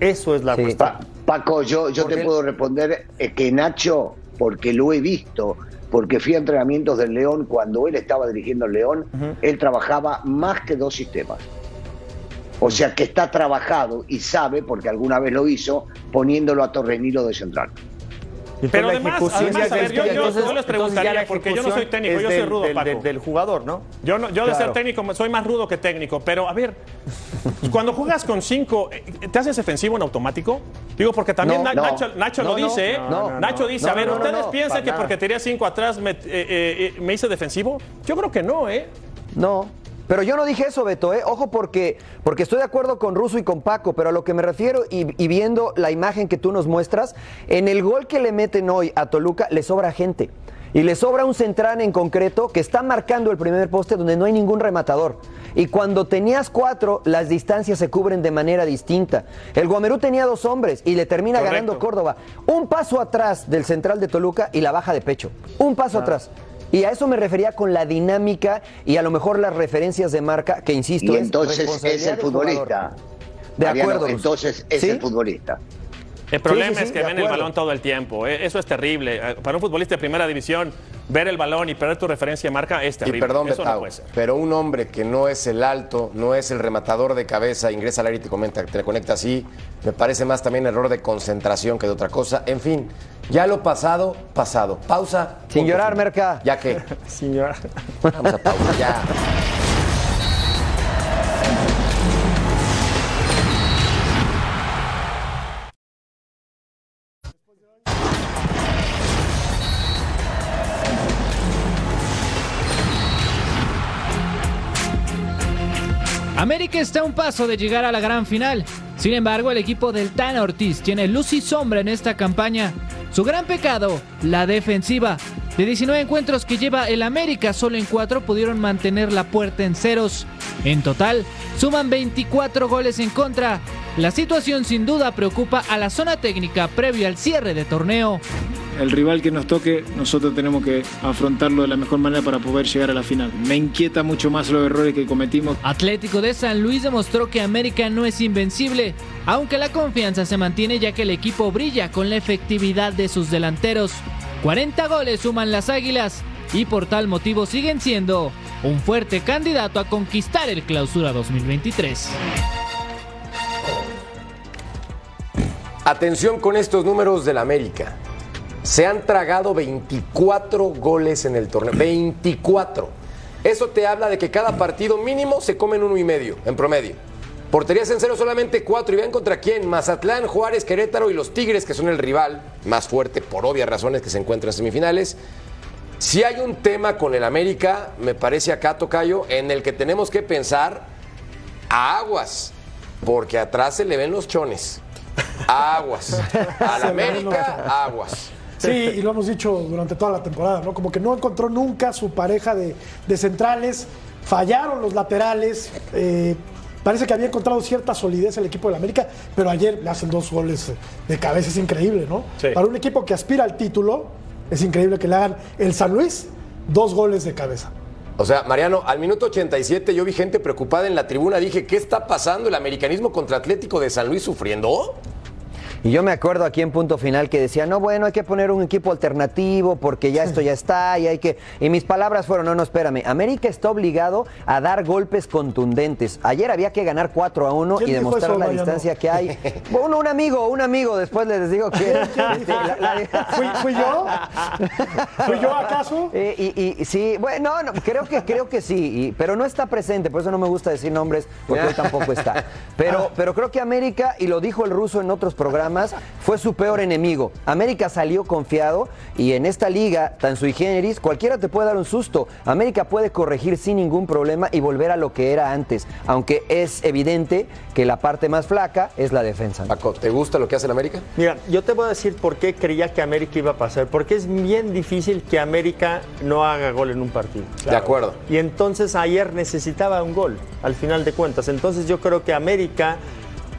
Eso es la cuestión. Paco, yo, yo te puedo responder eh, que Nacho, porque lo he visto, porque fui a entrenamientos del León cuando él estaba dirigiendo el León, él trabajaba más que dos sistemas. O sea que está trabajado y sabe, porque alguna vez lo hizo, poniéndolo a Torrenilo de central. Pero además, además, a ver, yo, yo- yo les preguntaría, porque yo no soy técnico, yo soy rudo, del- Paco. del- del jugador, ¿no? Yo, no, yo de ser técnico soy más rudo que técnico, pero a ver, cuando juegas con cinco, eh, ¿te haces defensivo en automático? Digo, porque también No, Na- no. Nacho, No, lo dice, ¿eh? Nacho dice, a ver, ¿ustedes piensan que nada. porque tenía cinco atrás me, eh, eh, eh, me hice defensivo? Yo creo que no, ¿eh? No. Pero yo no dije eso, Beto, ¿eh? Ojo, porque, porque estoy de acuerdo con Russo y con Paco, pero a lo que me refiero y, y viendo la imagen que tú nos muestras, en el gol que le meten hoy a Toluca le sobra gente. Y le sobra un central en concreto que está marcando el primer poste donde no hay ningún rematador. Y cuando tenías cuatro, las distancias se cubren de manera distinta. El Guamerú tenía dos hombres y le termina Correcto. ganando Córdoba. Un paso atrás del central de Toluca y la baja de pecho. Un paso atrás. Y a eso me refería con la dinámica y a lo mejor las referencias de marca, que insisto, Y es entonces es el futbolista. De Mariano, acuerdo. Entonces es ¿Sí? el futbolista. El problema Sí, sí, es que ven el balón todo el tiempo. ¿eh? Eso es terrible. Eh, Para un futbolista de primera división, ver el balón y perder tu referencia de marca es terrible. Y perdón, Eso no Betao, puede ser. pero un hombre que no es el alto, no es el rematador de cabeza, ingresa al aire y te comenta, te conecta así, me parece más también error de concentración que de otra cosa. En fin, ya lo pasado, pasado. Pausa. Sin punto llorar, final. Merca. Ya que. Sin llorar. Vamos a pausa, ya. América está a un paso de llegar a la gran final. Sin embargo, el equipo del Tan Ortiz tiene luz y sombra en esta campaña. Su gran pecado, la defensiva. De 19 encuentros que lleva el América, solo en 4 pudieron mantener la puerta en ceros. En total, suman 24 goles en contra. La situación sin duda preocupa a la zona técnica previo al cierre de torneo. El rival que nos toque, nosotros tenemos que afrontarlo de la mejor manera para poder llegar a la final. Me inquieta mucho más los errores que cometimos. Atlético de San Luis demostró que América no es invencible, aunque la confianza se mantiene ya que el equipo brilla con la efectividad de sus delanteros. 40 goles suman las Águilas y por tal motivo siguen siendo un fuerte candidato a conquistar el Clausura 2023. Atención con estos números del América. Se han tragado 24 goles en el torneo. 24. Eso te habla de que cada partido mínimo se comen uno y medio, en promedio. Porterías en cero solamente cuatro. ¿Y vean contra quién? Mazatlán, Juárez, Querétaro y los Tigres, que son el rival más fuerte por obvias razones que se encuentra en semifinales. Si hay un tema con el América, me parece acá, Tocayo, en el que tenemos que pensar a aguas, porque atrás se le ven los chones. Aguas. Al América, aguas. Sí, y lo hemos dicho durante toda la temporada, ¿no? Como que no encontró nunca su pareja de, de centrales, fallaron los laterales, eh, parece que había encontrado cierta solidez el equipo del América, pero ayer le hacen dos goles de cabeza, es increíble, ¿no? Sí. Para un equipo que aspira al título, es increíble que le hagan el San Luis dos goles de cabeza. O sea, Mariano, al minuto 87 yo vi gente preocupada en la tribuna. Dije, ¿qué está pasando? ¿El americanismo contra Atlético de San Luis sufriendo? Y yo me acuerdo aquí en punto final que decía, no, bueno, hay que poner un equipo alternativo porque ya esto ya está y hay que... Y mis palabras fueron, no, no, espérame, América está obligado a dar golpes contundentes. Ayer había que ganar 4 a 1 ¿Quién y demostrar eso, la Mariano? distancia que hay. Bueno, un amigo, un amigo, después les digo que... este, la- la- ¿Fui, fui yo? ¿Fui yo acaso? Eh, y, y- sí, bueno, no, creo que creo que sí, y- pero no está presente, por eso no me gusta decir nombres, porque hoy tampoco está. Pero, pero creo que América, y lo dijo el ruso en otros programas, fue su peor enemigo. América salió confiado y en esta liga tan sui generis, cualquiera te puede dar un susto. América puede corregir sin ningún problema y volver a lo que era antes, aunque es evidente que la parte más flaca es la defensa. Paco, ¿te gusta lo que hace el América? Mira, yo te voy a decir por qué creía que América iba a pasar. Porque es bien difícil que América no haga gol en un partido. De acuerdo. Y entonces ayer necesitaba un gol, al final de cuentas. Entonces yo creo que América,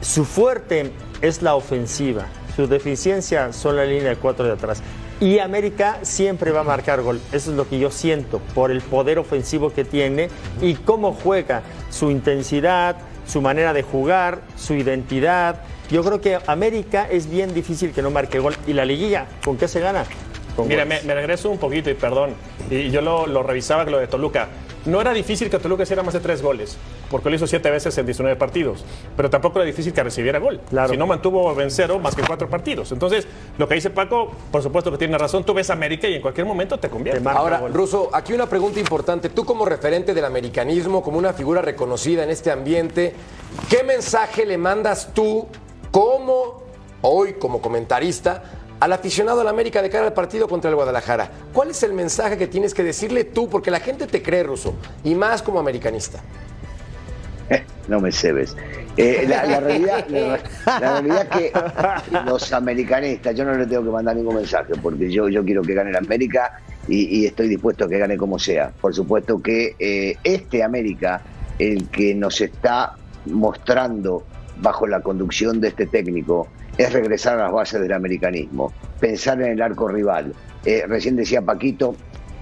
su fuerte es la ofensiva. Su deficiencia son la línea de cuatro de atrás. Y América siempre va a marcar gol. Eso es lo que yo siento por el poder ofensivo que tiene y cómo juega, su intensidad, su manera de jugar, su identidad. Yo creo que América es bien difícil que no marque gol. ¿Y la liguilla? ¿Con qué se gana? Con Mira, me, me regreso un poquito y perdón. Y yo lo, lo revisaba con lo de Toluca. No era difícil que Toluca hiciera más de tres goles, porque lo hizo siete veces en 19 partidos. Pero tampoco era difícil que recibiera gol. Si no mantuvo en cero más que cuatro partidos. Entonces, lo que dice Paco, por supuesto que tiene razón. Tú ves América y en cualquier momento te convierte. Ahora, Russo, aquí una pregunta importante. Tú como referente del americanismo, como una figura reconocida en este ambiente, ¿qué mensaje le mandas tú como, hoy como comentarista, al aficionado a la América de cara al partido contra el Guadalajara? ¿Cuál es el mensaje que tienes que decirle tú? Porque la gente te cree, Russo, y más como americanista. No me cebes. Eh, la, realidad, la, la que los americanistas, yo no les tengo que mandar ningún mensaje, porque yo, yo quiero que gane la América y, y estoy dispuesto a que gane como sea. Por supuesto que eh, este América, el que nos está mostrando bajo la conducción de este técnico, es regresar a las bases del americanismo, pensar en el arco rival. Eh, recién decía Paquito,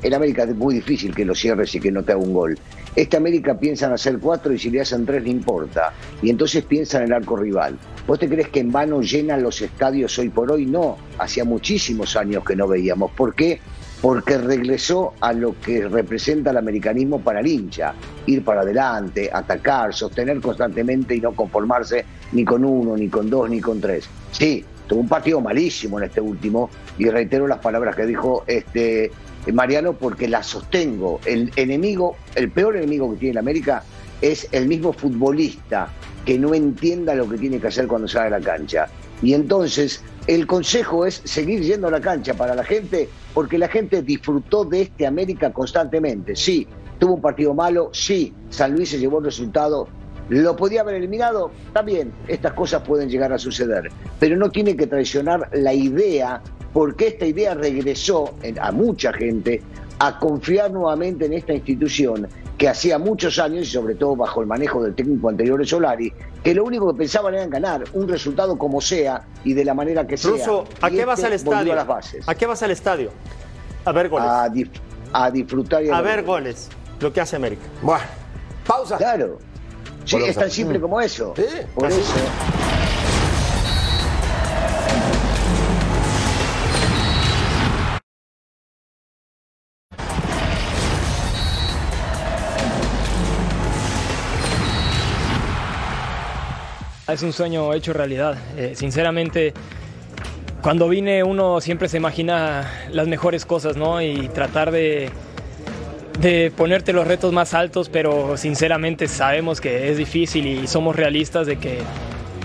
el América es muy difícil que lo cierres y que no te haga un gol. Este América piensa en hacer cuatro y si le hacen tres no importa. Y entonces piensa en el arco rival. ¿Vos te crees que en vano llenan los estadios hoy por hoy? No, hacía muchísimos años que no veíamos. ¿Por qué? Porque regresó a lo que representa el americanismo para el hincha. Ir para adelante, atacar, sostener constantemente y no conformarse ni con uno, ni con dos, ni con tres. Sí, tuvo un partido malísimo en este último y reitero las palabras que dijo este Mariano porque las sostengo. El enemigo, el peor enemigo que tiene la América es el mismo futbolista que no entienda lo que tiene que hacer cuando sale a la cancha. Y entonces el consejo es seguir yendo a la cancha para la gente porque la gente disfrutó de este América constantemente. Sí, tuvo un partido malo, sí, San Luis se llevó el resultado, ¿Lo podía haber eliminado? También, estas cosas pueden llegar a suceder, pero no tiene que traicionar la idea, porque esta idea regresó a mucha gente a confiar nuevamente en esta institución que hacía muchos años, y sobre todo bajo el manejo del técnico anterior Solari, que lo único que pensaban era en ganar un resultado como sea y de la manera que sea. Russo, ¿a Y qué vas este al estadio? a las bases. ¿A qué vas al estadio? A ver goles. A, dif- a disfrutar y A ver ver goles. Lo que hace América. Bueno, pausa. Claro. Sí, es tan simple como eso. Por así. eso. Es un sueño hecho realidad. Eh, sinceramente, cuando vine uno siempre se imagina las mejores cosas, ¿no? Y tratar de, de ponerte los retos más altos, pero sinceramente sabemos que es difícil y somos realistas de que,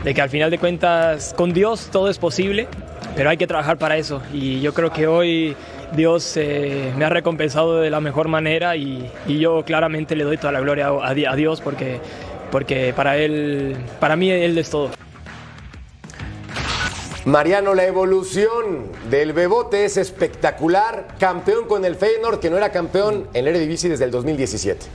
de que al final de cuentas con Dios todo es posible, pero hay que trabajar para eso. Y yo creo que hoy Dios eh, me ha recompensado de la mejor manera y, y yo claramente le doy toda la gloria a, a Dios porque, porque para, él, para mí Él es todo. Mariano, la evolución del Bebote es espectacular. Campeón con el Feyenoord, que no era campeón en el Eredivisie desde el 2017.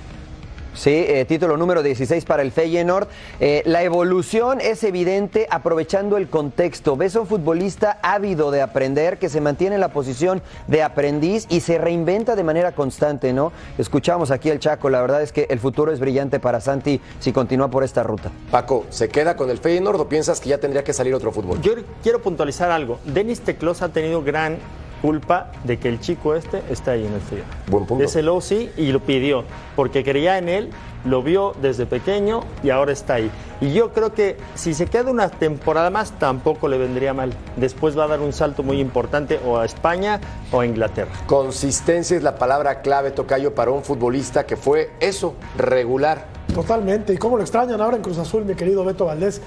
Sí, eh, título número 16 para el Feyenoord. Eh, la evolución es evidente aprovechando el contexto. Ves a un futbolista ávido de aprender que se mantiene en la posición de aprendiz y se reinventa de manera constante, ¿no? Escuchamos aquí el Chaco, la verdad es que el futuro es brillante para Santi si continúa por esta ruta. Paco, ¿se queda con el Feyenoord o piensas que ya tendría que salir otro fútbol? Yo quiero puntualizar algo. Denis Teclos ha tenido gran culpa de que el chico este está ahí en el frío. Buen punto. Es el OC y lo pidió, porque creía en él, lo vio desde pequeño y ahora está ahí. Y yo creo que si se queda una temporada más, tampoco le vendría mal. Después va a dar un salto muy importante o a España o a Inglaterra. Consistencia es la palabra clave, Tocayo, para un futbolista que fue eso, regular. Totalmente. ¿Y cómo lo extrañan ahora en Cruz Azul, mi querido Beto Valdés?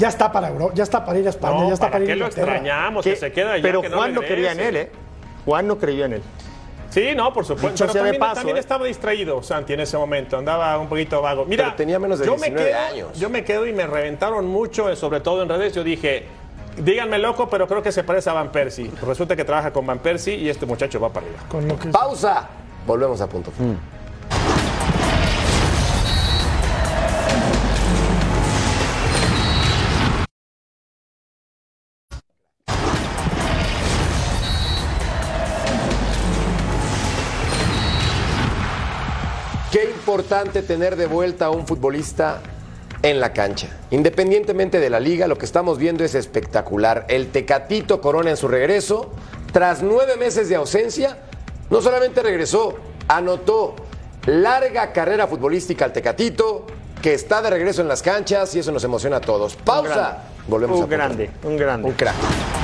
Ya está para Euro, ya está para ir a España, No, ya está ¿para para ir qué a lo extrañamos? Que se queda allá, Pero que no Juan no creía en él, ¿eh? Juan no creyó en él. Sí, no, por supuesto. Dicho Pero sea de también, paso, también ¿eh? estaba distraído Santi en ese momento, andaba un poquito vago. Mira, Pero tenía menos de yo 19 me quedo, años. Yo me quedo y me reventaron mucho, eh, sobre todo en redes. Yo dije, díganme loco, pero creo que se parece a Van Persie. Resulta que trabaja con Van Persie y este muchacho va para arriba. Con lo que- Pausa. Volvemos a punto. Importante tener de vuelta a un futbolista en la cancha. Independientemente de la liga, lo que estamos viendo es espectacular. El Tecatito Corona en su regreso, tras nueve meses de ausencia, no solamente regresó, anotó larga carrera futbolística al Tecatito, que está de regreso en las canchas y eso nos emociona a todos. Pausa. Volvemos Un a grande, un grande. Un crack.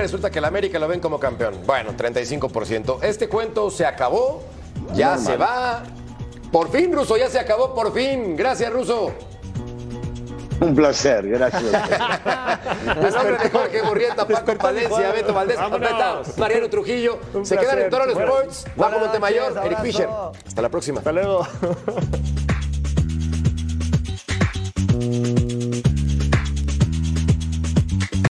Resulta que el América lo ven como campeón. Bueno, 35%. Este cuento se acabó, ya Normal. se va. Por fin, Ruso, ya se acabó, por fin. Gracias, Ruso. Un placer, gracias. A nombre de Jorge Burrieta, Paco Palencia, Beto Valdés, Mariano Trujillo. Un se quedan en Bueno, Sports, Bajo buenas Montemayor, Eric. Fischer. Hasta la próxima. Hasta luego.